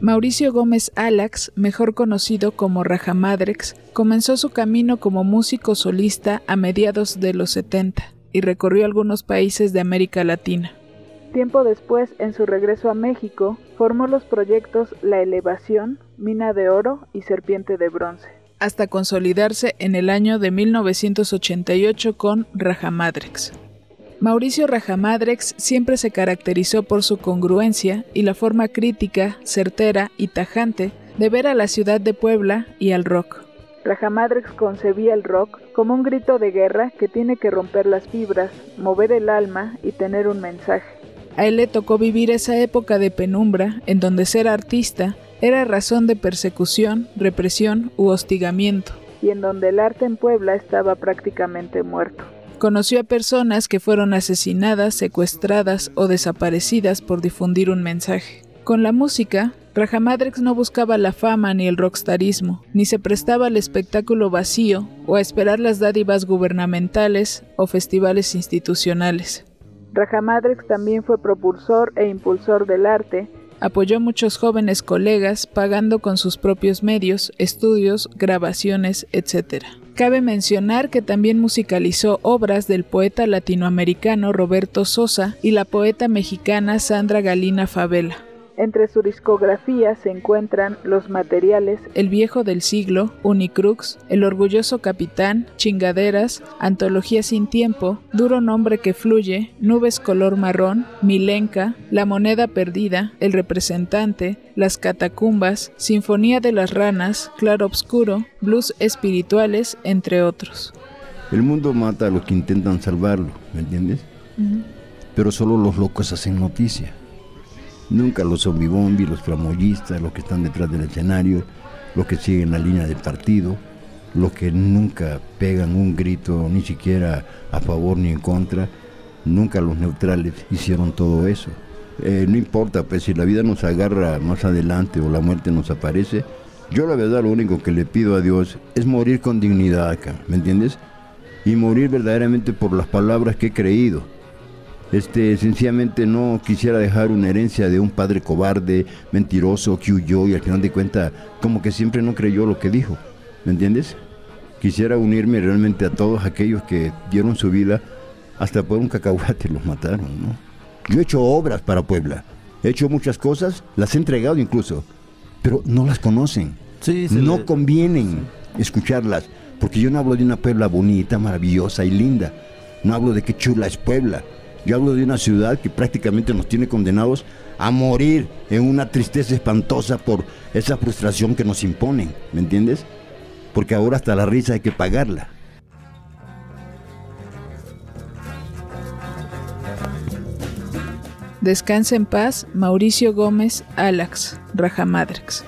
Mauricio Gómez Alax, mejor conocido como Rajamadrex, comenzó su camino como músico solista a mediados de los 70 y recorrió algunos países de América Latina. Tiempo después, en su regreso a México, formó los proyectos La Elevación, Mina de Oro y Serpiente de Bronce, hasta consolidarse en el año de 1988 con Rajamadrex. Mauricio Rajamadrex siempre se caracterizó por su congruencia y la forma crítica, certera y tajante de ver a la ciudad de Puebla y al rock. Rajamadrex concebía el rock como un grito de guerra que tiene que romper las fibras, mover el alma y tener un mensaje. A él le tocó vivir esa época de penumbra en donde ser artista era razón de persecución, represión u hostigamiento, y en donde el arte en Puebla estaba prácticamente muerto. Conoció a personas que fueron asesinadas, secuestradas o desaparecidas por difundir un mensaje. Con la música, Rajamadrex no buscaba la fama ni el rockstarismo, ni se prestaba al espectáculo vacío o a esperar las dádivas gubernamentales o festivales institucionales. Rajamadrex también fue propulsor e impulsor del arte, apoyó a muchos jóvenes colegas pagando con sus propios medios, estudios, grabaciones, etc. Cabe mencionar que también musicalizó obras del poeta latinoamericano Roberto Sosa y la poeta mexicana Sandra Galina Favela. Entre su discografía se encuentran Los Materiales, El Viejo del Siglo, Unicrux, El Orgulloso Capitán, Chingaderas, Antología Sin Tiempo, Duro Nombre que Fluye, Nubes Color Marrón, Milenca, La Moneda Perdida, El Representante, Las Catacumbas, Sinfonía de las Ranas, Claro Obscuro, Blues Espirituales, entre otros. El mundo mata a los que intentan salvarlo, ¿me entiendes? Pero solo los locos hacen noticia Nunca los zombibombi, los flamoyistas, los que están detrás del escenario, los que siguen la línea del partido, los que nunca pegan un grito ni siquiera a favor ni en contra, nunca los neutrales hicieron todo eso. Eh, no importa, pues si la vida nos agarra más adelante o la muerte nos aparece, yo la verdad lo único que le pido a Dios es morir con dignidad acá, ¿me entiendes? Y morir verdaderamente por las palabras que he creído este, sencillamente no quisiera dejar una herencia de un padre cobarde, mentiroso, que huyó y al final de cuentas como que siempre no creyó lo que dijo. ¿Me entiendes? Quisiera unirme realmente a todos aquellos que dieron su vida hasta por un cacahuate los mataron, ¿no? Yo he hecho obras para Puebla, he hecho muchas cosas, las he entregado incluso, pero no las conocen. no convienen escucharlas, porque yo no hablo de una Puebla bonita, maravillosa y linda. No hablo de qué chula es Puebla. Yo hablo de una ciudad que prácticamente nos tiene condenados a morir en una tristeza espantosa por esa frustración que nos imponen, ¿me entiendes? Porque ahora hasta la risa hay que pagarla. Descansa en paz, Mauricio Gómez, Alax, Rajamadrex.